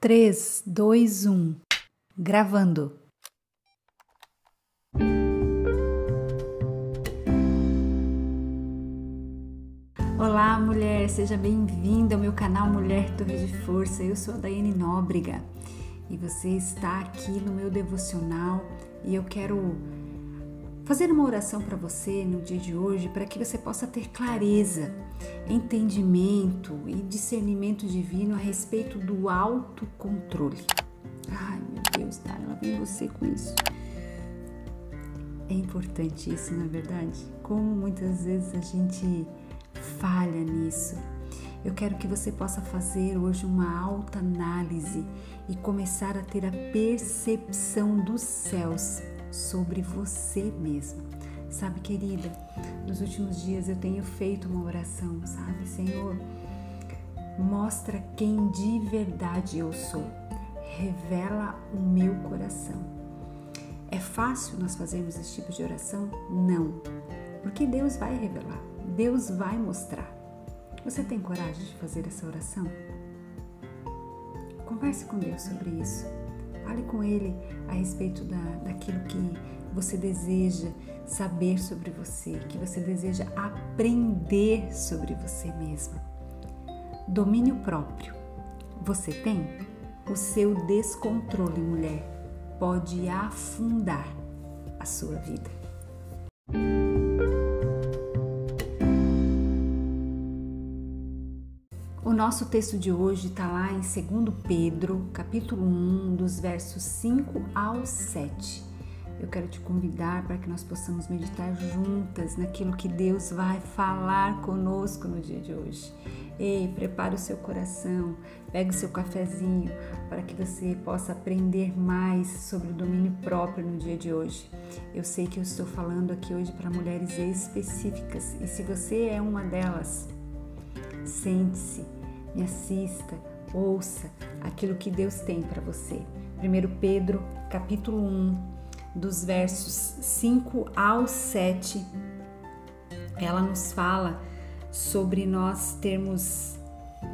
3, 2, 1. Gravando. Olá, mulher, seja bem-vinda ao meu canal Mulher Torre de Força. Eu sou a Daiane Nóbrega e você está aqui no meu devocional e eu quero fazer uma oração para você no dia de hoje para que você possa ter clareza, entendimento e discernimento divino a respeito do autocontrole. Ai, meu Deus, tá? Ela vem você com isso. É importante isso, na é verdade? Como muitas vezes a gente falha nisso. Eu quero que você possa fazer hoje uma alta análise e começar a ter a percepção dos céus sobre você mesmo. Sabe, querida, nos últimos dias eu tenho feito uma oração, sabe, Senhor, mostra quem de verdade eu sou, revela o meu coração. É fácil nós fazermos esse tipo de oração? Não, porque Deus vai revelar, Deus vai mostrar. Você tem coragem de fazer essa oração? Converse com Deus sobre isso. Fale com ele a respeito da, daquilo que você deseja saber sobre você, que você deseja aprender sobre você mesma. Domínio próprio. Você tem? O seu descontrole, mulher, pode afundar a sua vida. O nosso texto de hoje está lá em 2 Pedro, capítulo 1, dos versos 5 ao 7. Eu quero te convidar para que nós possamos meditar juntas naquilo que Deus vai falar conosco no dia de hoje. Ei, prepare o seu coração, pegue o seu cafezinho para que você possa aprender mais sobre o domínio próprio no dia de hoje. Eu sei que eu estou falando aqui hoje para mulheres específicas e se você é uma delas, sente-se me assista, ouça aquilo que Deus tem para você. 1 Pedro, capítulo 1, dos versos 5 ao 7, ela nos fala sobre nós termos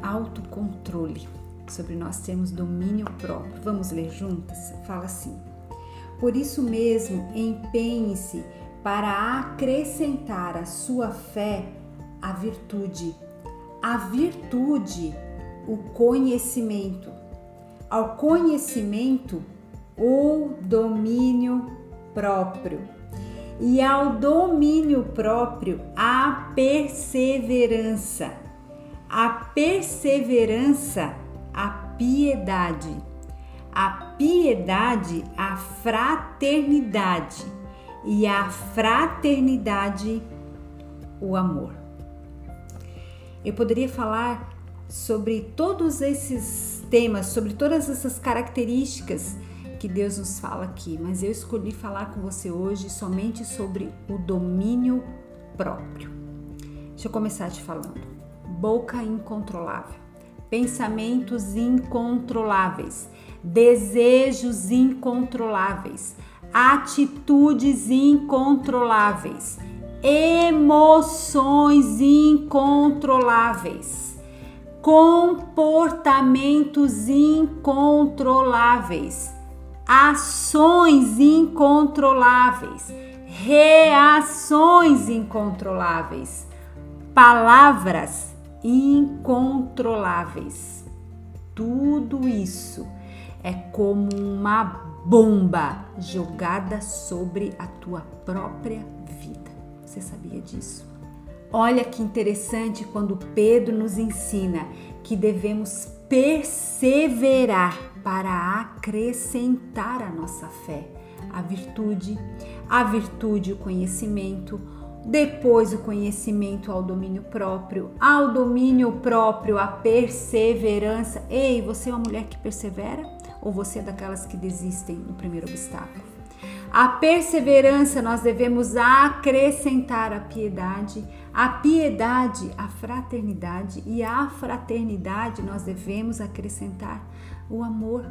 autocontrole, sobre nós termos domínio próprio. Vamos ler juntas? Fala assim: Por isso mesmo, empenhe-se para acrescentar à sua fé a virtude a virtude, o conhecimento. Ao conhecimento, o domínio próprio. E ao domínio próprio, a perseverança. A perseverança, a piedade. A piedade, a fraternidade. E a fraternidade, o amor. Eu poderia falar sobre todos esses temas, sobre todas essas características que Deus nos fala aqui, mas eu escolhi falar com você hoje somente sobre o domínio próprio. Deixa eu começar te falando. Boca incontrolável, pensamentos incontroláveis, desejos incontroláveis, atitudes incontroláveis emoções incontroláveis, comportamentos incontroláveis, ações incontroláveis, reações incontroláveis, palavras incontroláveis. Tudo isso é como uma bomba jogada sobre a tua própria vida. Você sabia disso? Olha que interessante quando Pedro nos ensina que devemos perseverar para acrescentar a nossa fé, a virtude, a virtude, o conhecimento, depois o conhecimento ao domínio próprio, ao domínio próprio, a perseverança. Ei, você é uma mulher que persevera ou você é daquelas que desistem no primeiro obstáculo? A perseverança nós devemos acrescentar a piedade, a piedade, a fraternidade e a fraternidade nós devemos acrescentar o amor.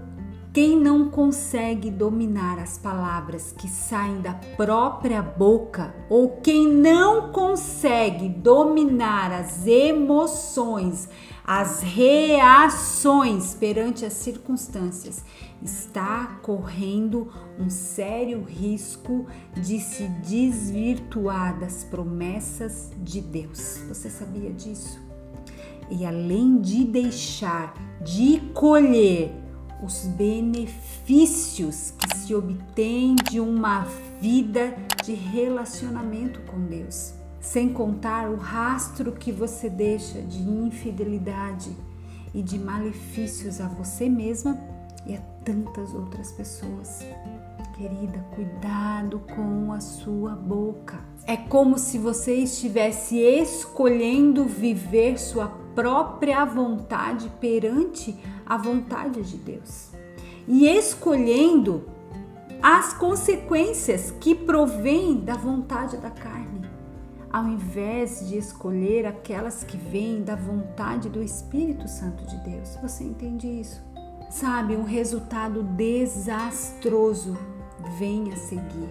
Quem não consegue dominar as palavras que saem da própria boca ou quem não consegue dominar as emoções, as reações perante as circunstâncias, está correndo um sério risco de se desvirtuar das promessas de Deus. Você sabia disso? E além de deixar de colher os benefícios que se obtém de uma vida de relacionamento com Deus, sem contar o rastro que você deixa de infidelidade e de malefícios a você mesma e a tantas outras pessoas. Querida, cuidado com a sua boca. É como se você estivesse escolhendo viver sua própria vontade perante a vontade de Deus e escolhendo as consequências que provêm da vontade da carne, ao invés de escolher aquelas que vêm da vontade do Espírito Santo de Deus. Você entende isso? Sabe, um resultado desastroso vem a seguir.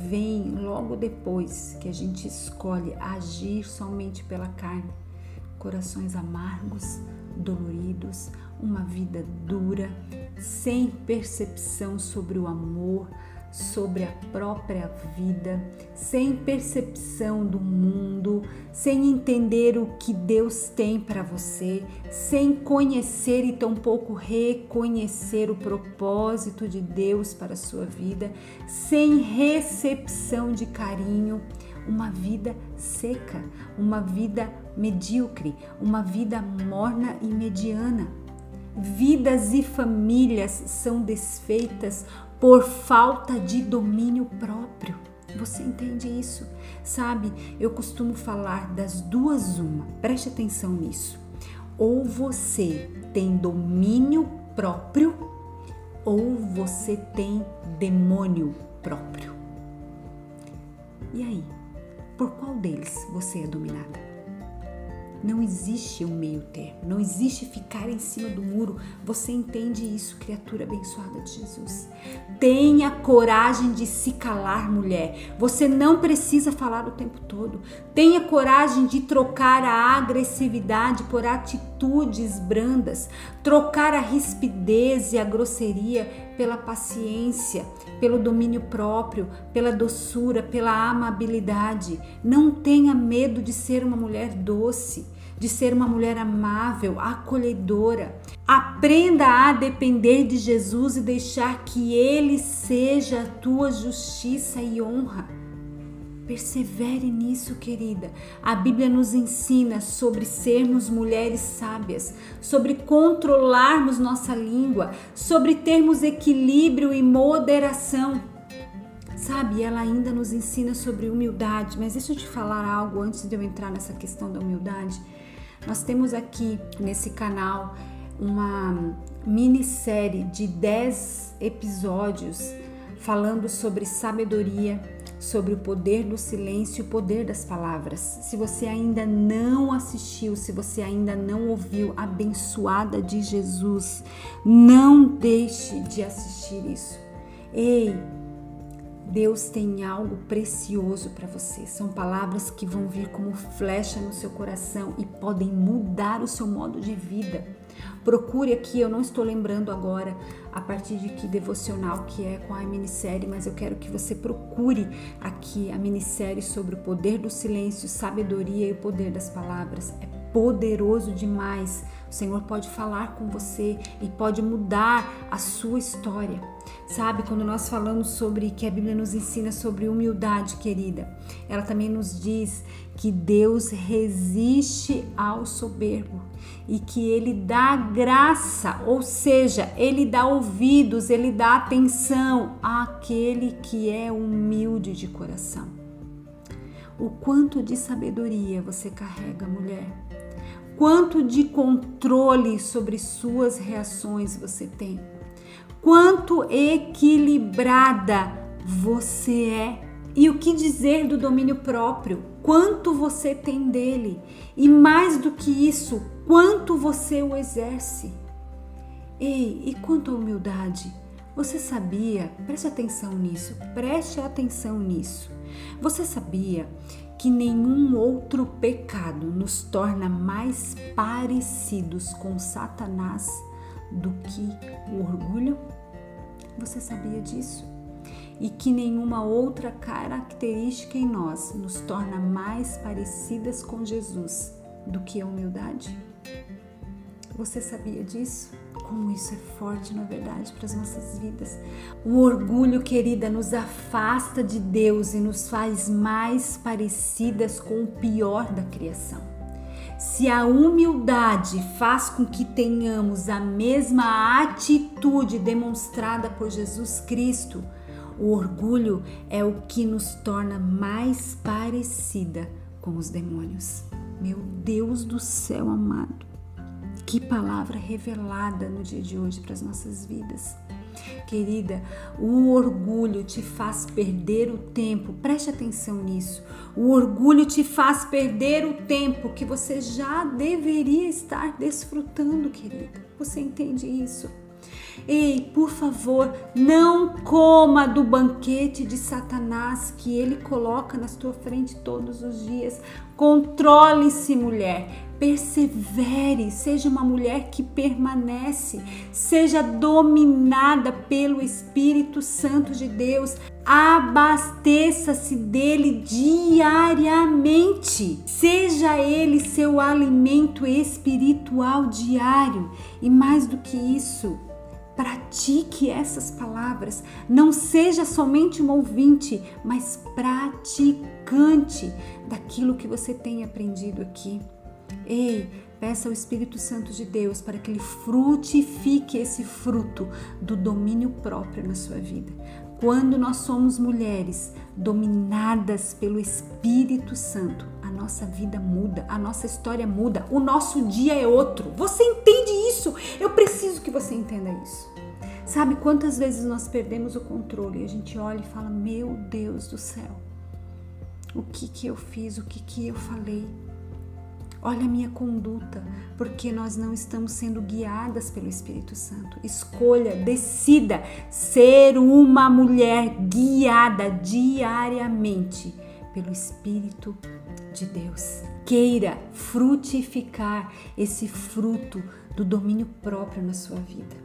Vem logo depois que a gente escolhe agir somente pela carne. Corações amargos, doloridos, uma vida dura, sem percepção sobre o amor, sobre a própria vida, sem percepção do mundo, sem entender o que Deus tem para você, sem conhecer e tampouco reconhecer o propósito de Deus para a sua vida, sem recepção de carinho, uma vida seca, uma vida medíocre, uma vida morna e mediana. Vidas e famílias são desfeitas por falta de domínio próprio. Você entende isso? Sabe, eu costumo falar das duas uma. Preste atenção nisso. Ou você tem domínio próprio ou você tem demônio próprio. E aí, por qual deles você é dominada? Não existe um meio termo, não existe ficar em cima do muro. Você entende isso, criatura abençoada de Jesus? Tenha coragem de se calar, mulher. Você não precisa falar o tempo todo. Tenha coragem de trocar a agressividade por atitudes brandas, trocar a rispidez e a grosseria pela paciência, pelo domínio próprio, pela doçura, pela amabilidade. Não tenha medo de ser uma mulher doce, de ser uma mulher amável, acolhedora. Aprenda a depender de Jesus e deixar que Ele seja a tua justiça e honra. Persevere nisso, querida. A Bíblia nos ensina sobre sermos mulheres sábias, sobre controlarmos nossa língua, sobre termos equilíbrio e moderação. Sabe, ela ainda nos ensina sobre humildade, mas deixa eu te falar algo antes de eu entrar nessa questão da humildade. Nós temos aqui nesse canal uma minissérie de 10 episódios falando sobre sabedoria sobre o poder do silêncio e o poder das palavras. Se você ainda não assistiu, se você ainda não ouviu, abençoada de Jesus, não deixe de assistir isso. Ei, Deus tem algo precioso para você. São palavras que vão vir como flecha no seu coração e podem mudar o seu modo de vida. Procure aqui, eu não estou lembrando agora a partir de que devocional que é com a minissérie, mas eu quero que você procure aqui a minissérie sobre o poder do silêncio, sabedoria e o poder das palavras. É poderoso demais. O Senhor pode falar com você e pode mudar a sua história. Sabe, quando nós falamos sobre que a Bíblia nos ensina sobre humildade, querida, ela também nos diz que Deus resiste ao soberbo e que ele dá graça, ou seja, ele dá ouvidos, ele dá atenção àquele que é humilde de coração. O quanto de sabedoria você carrega, mulher? Quanto de controle sobre suas reações você tem? Quanto equilibrada você é? E o que dizer do domínio próprio? Quanto você tem dele? E mais do que isso, quanto você o exerce? Ei, e quanto à humildade? Você sabia? Preste atenção nisso, preste atenção nisso. Você sabia que nenhum outro pecado nos torna mais parecidos com Satanás do que o orgulho? Você sabia disso? E que nenhuma outra característica em nós nos torna mais parecidas com Jesus do que a humildade? Você sabia disso? Como isso é forte, na verdade, para as nossas vidas. O orgulho, querida, nos afasta de Deus e nos faz mais parecidas com o pior da criação. Se a humildade faz com que tenhamos a mesma atitude demonstrada por Jesus Cristo, o orgulho é o que nos torna mais parecida com os demônios. Meu Deus do céu amado. Que palavra revelada no dia de hoje para as nossas vidas. Querida, o orgulho te faz perder o tempo, preste atenção nisso. O orgulho te faz perder o tempo que você já deveria estar desfrutando, querida. Você entende isso? Ei, por favor, não coma do banquete de Satanás que ele coloca na sua frente todos os dias. Controle-se, mulher. Persevere, seja uma mulher que permanece, seja dominada pelo Espírito Santo de Deus. Abasteça-se dele diariamente. Seja ele seu alimento espiritual diário. E mais do que isso, pratique essas palavras. Não seja somente um ouvinte, mas praticante daquilo que você tem aprendido aqui. Ei, peça ao Espírito Santo de Deus para que ele frutifique esse fruto do domínio próprio na sua vida. Quando nós somos mulheres dominadas pelo Espírito Santo, a nossa vida muda, a nossa história muda, o nosso dia é outro. Você entende isso? Eu preciso que você entenda isso. Sabe quantas vezes nós perdemos o controle e a gente olha e fala: Meu Deus do céu, o que que eu fiz, o que que eu falei? Olha a minha conduta, porque nós não estamos sendo guiadas pelo Espírito Santo. Escolha, decida ser uma mulher guiada diariamente pelo Espírito de Deus. Queira frutificar esse fruto do domínio próprio na sua vida.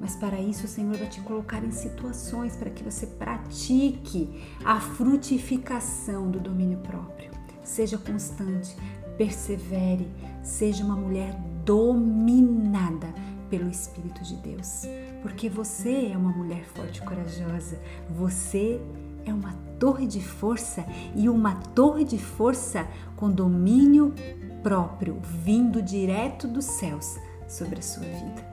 Mas para isso o Senhor vai te colocar em situações para que você pratique a frutificação do domínio próprio. Seja constante, persevere, seja uma mulher dominada pelo Espírito de Deus, porque você é uma mulher forte e corajosa, você é uma torre de força e uma torre de força com domínio próprio, vindo direto dos céus sobre a sua vida.